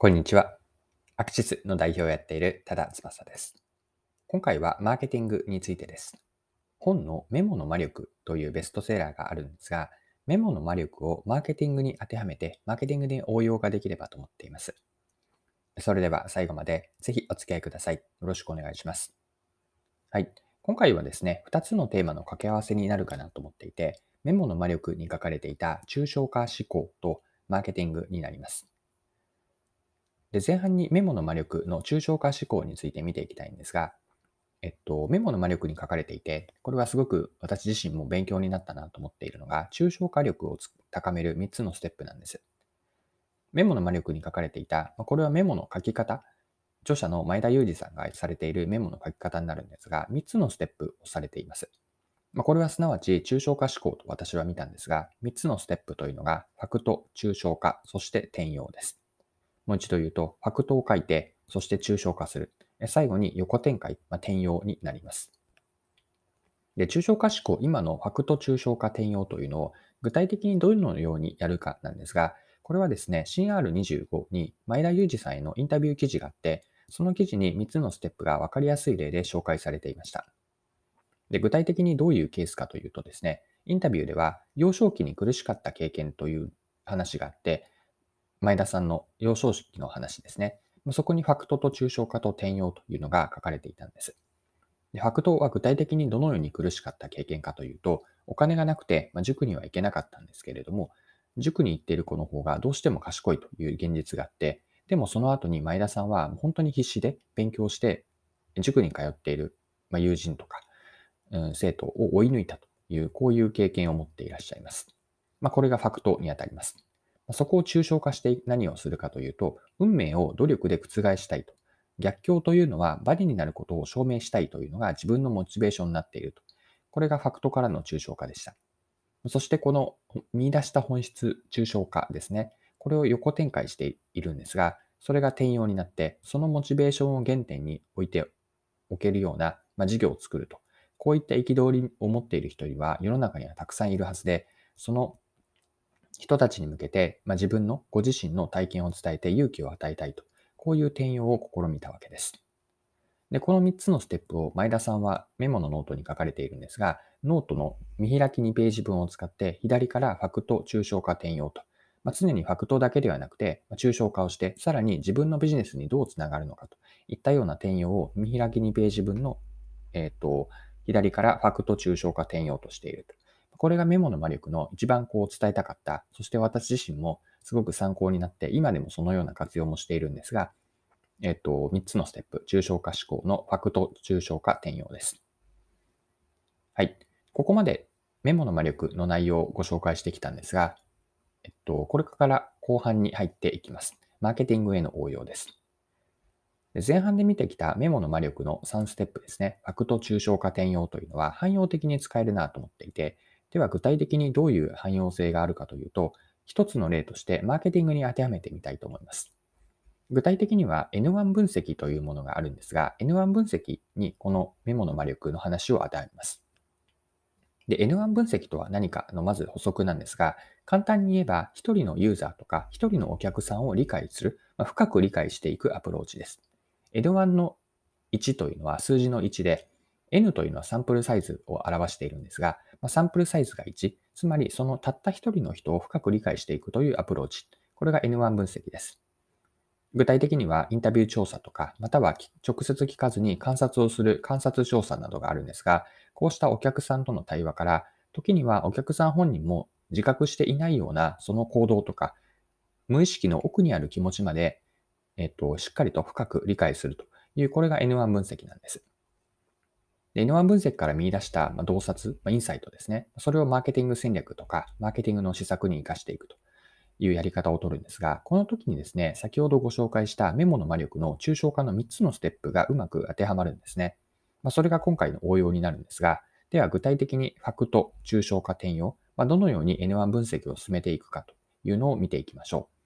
こんにちは。アクシスの代表をやっている多田翼です。今回はマーケティングについてです。本のメモの魔力というベストセラーがあるんですが、メモの魔力をマーケティングに当てはめて、マーケティングで応用ができればと思っています。それでは最後までぜひお付き合いください。よろしくお願いします。はい。今回はですね、2つのテーマの掛け合わせになるかなと思っていて、メモの魔力に書かれていた抽象化思考とマーケティングになります。で、前半にメモの魔力の抽象化思考について見ていきたいんですが、えっと、メモの魔力に書かれていて、これはすごく私自身も勉強になったなと思っているのが、抽象化力を高める3つのステップなんです。メモの魔力に書かれていた、これはメモの書き方、著者の前田裕二さんがされているメモの書き方になるんですが、3つのステップをされています。これはすなわち抽象化思考と私は見たんですが、3つのステップというのが、ファクト、抽象化、そして転用です。もう一度言うと、ファクトを書いて、そして抽象化する。最後に横展開、まあ、転用になります。で、抽象化思考、今のファクト抽象化転用というのを具体的にどのようにやるかなんですが、これはですね、CR25 に前田裕二さんへのインタビュー記事があって、その記事に3つのステップが分かりやすい例で紹介されていました。で具体的にどういうケースかというとですね、インタビューでは幼少期に苦しかった経験という話があって、前田さんの幼少期の話ですね。そこにファクトと抽象化と転用というのが書かれていたんです。でファクトは具体的にどのように苦しかった経験かというと、お金がなくて、まあ、塾には行けなかったんですけれども、塾に行っている子の方がどうしても賢いという現実があって、でもその後に前田さんは本当に必死で勉強して、塾に通っている、まあ友人とか、うん、生徒を追い抜いたという、こういう経験を持っていらっしゃいます。まあ、これがファクトにあたります。そこを抽象化して何をするかというと、運命を努力で覆したいと。逆境というのはバリになることを証明したいというのが自分のモチベーションになっていると。これがファクトからの抽象化でした。そしてこの見出した本質抽象化ですね。これを横展開しているんですが、それが転用になって、そのモチベーションを原点に置いておけるような、まあ、事業を作ると。こういった憤りを持っている人には世の中にはたくさんいるはずで、その人たちに向けて、まあ、自分のご自身の体験を伝えて勇気を与えたいと、こういう転用を試みたわけです。で、この3つのステップを前田さんはメモのノートに書かれているんですが、ノートの見開き2ページ分を使って左からファクト、抽象化、転用と、まあ、常にファクトだけではなくて、ま抽象化をして、さらに自分のビジネスにどうつながるのかといったような転用を見開き2ページ分の、えっ、ー、と、左からファクト、抽象化、転用としていると。これがメモの魔力の一番こう伝えたかった、そして私自身もすごく参考になって、今でもそのような活用もしているんですが、えっと、3つのステップ、抽象化思考のファクト抽象化転用です。はい。ここまでメモの魔力の内容をご紹介してきたんですが、えっと、これから後半に入っていきます。マーケティングへの応用です。前半で見てきたメモの魔力の3ステップですね。ファクト抽象化転用というのは汎用的に使えるなと思っていて、では具体的にどういう汎用性があるかというと、一つの例としてマーケティングに当てはめてみたいと思います。具体的には N1 分析というものがあるんですが、N1 分析にこのメモの魔力の話を当てはめます。で、N1 分析とは何かのまず補足なんですが、簡単に言えば、一人のユーザーとか一人のお客さんを理解する、まあ、深く理解していくアプローチです。N1 の1というのは数字の1で、N というのはサンプルサイズを表しているんですが、まサンプルサイズが1、つまりそのたった一人の人を深く理解していくというアプローチ。これが N1 分析です。具体的にはインタビュー調査とか、または直接聞かずに観察をする観察調査などがあるんですが、こうしたお客さんとの対話から、時にはお客さん本人も自覚していないようなその行動とか、無意識の奥にある気持ちまで、えっと、しっかりと深く理解するという、これが N1 分析なんです。N1 分析から見出した洞察、インサイトですね。それをマーケティング戦略とか、マーケティングの施策に活かしていくというやり方を取るんですが、この時にですね、先ほどご紹介したメモの魔力の抽象化の3つのステップがうまく当てはまるんですね。ま、それが今回の応用になるんですが、では具体的にファクト、抽象化転用、ま、どのように N1 分析を進めていくかというのを見ていきましょう。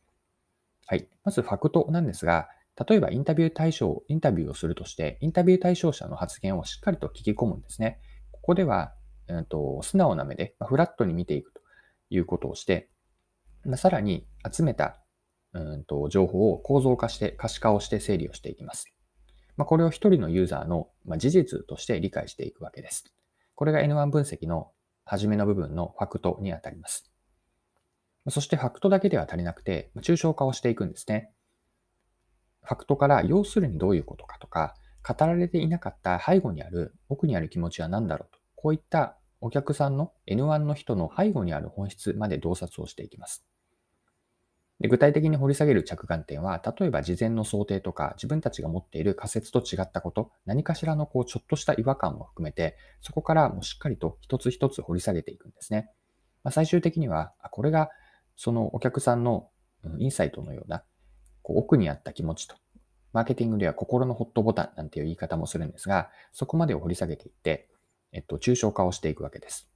はい。まずファクトなんですが、例えばインタビュー対象、インタビューをするとして、インタビュー対象者の発言をしっかりと聞き込むんですね。ここでは、えーと、素直な目で、まあ、フラットに見ていくということをして、まあ、さらに集めたうんと情報を構造化して可視化をして整理をしていきます。まあ、これを一人のユーザーの、ま事実として理解していくわけです。これが N1 分析の初めの部分のファクトにあたります。そしてファクトだけでは足りなくて、抽象化をしていくんですね。ファクトから要するにどういうことかとか、語られていなかった背後にある奥にある気持ちは何だろうと。こういったお客さんの N1 の人の背後にある本質まで洞察をしていきます。で具体的に掘り下げる着眼点は、例えば事前の想定とか、自分たちが持っている仮説と違ったこと、何かしらのこうちょっとした違和感も含めて、そこからもうしっかりと一つ一つ掘り下げていくんですね。まあ、最終的には、これがそのお客さんのインサイトのようなこう奥にあった気持ちと、マーケティングでは心のホットボタンなんていう言い方もするんですが、そこまでを掘り下げていって、えっと、抽象化をしていくわけです。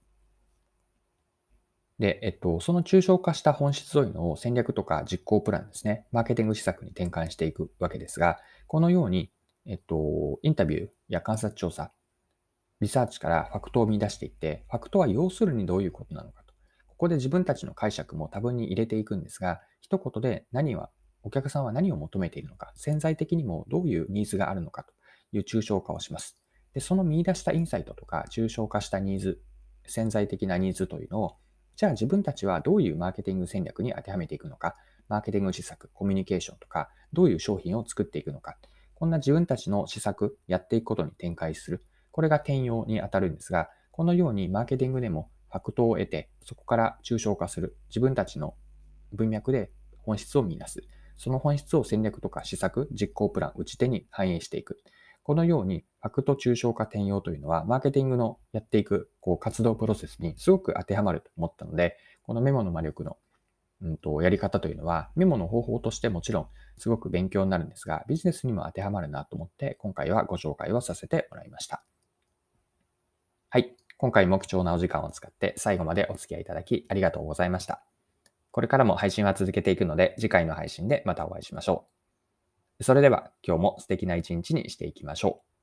で、えっと、その抽象化した本質というのを戦略とか実行プランですね、マーケティング施策に転換していくわけですが、このように、えっと、インタビューや観察調査、リサーチからファクトを見出していって、ファクトは要するにどういうことなのかと。ここで自分たちの解釈も多分に入れていくんですが、一言で何は、お客さんは何を求めているのか、潜在的にもどういうニーズがあるのかという抽象化をします。で、その見出したインサイトとか、抽象化したニーズ、潜在的なニーズというのをじゃあ自分たちはどういうマーケティング戦略に当てはめていくのか、マーケティング施策、コミュニケーションとか、どういう商品を作っていくのか、こんな自分たちの施策、やっていくことに展開する。これが転用に当たるんですが、このようにマーケティングでもファクトを得て、そこから抽象化する。自分たちの文脈で本質を見出す。その本質を戦略とか施策、実行プラン、打ち手に反映していく。このように、ファクト抽象化転用というのは、マーケティングのやっていくこう活動プロセスにすごく当てはまると思ったので、このメモの魔力の、うんと、やり方というのは、メモの方法としてもちろんすごく勉強になるんですが、ビジネスにも当てはまるなと思って、今回はご紹介をさせてもらいました。はい。今回も貴重なお時間を使って最後までお付き合いいただきありがとうございました。これからも配信は続けていくので、次回の配信でまたお会いしましょう。それでは今日も素敵な一日にしていきましょう。